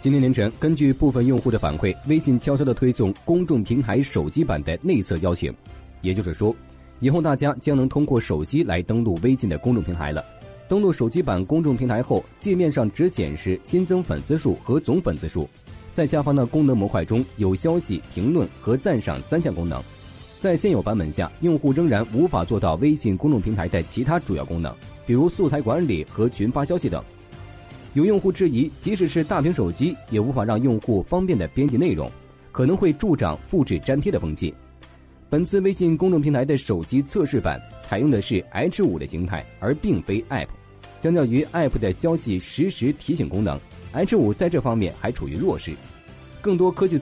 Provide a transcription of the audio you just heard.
今天凌晨，根据部分用户的反馈，微信悄悄地推送公众平台手机版的内测邀请，也就是说，以后大家将能通过手机来登录微信的公众平台了。登录手机版公众平台后，界面上只显示新增粉丝数和总粉丝数，在下方的功能模块中有消息、评论和赞赏三项功能。在现有版本下，用户仍然无法做到微信公众平台的其他主要功能，比如素材管理和群发消息等。有用户质疑，即使是大屏手机，也无法让用户方便的编辑内容，可能会助长复制粘贴的风气。本次微信公众平台的手机测试版采用的是 H 五的形态，而并非 App。相较于 App 的消息实时提醒功能，H 五在这方面还处于弱势。更多科技。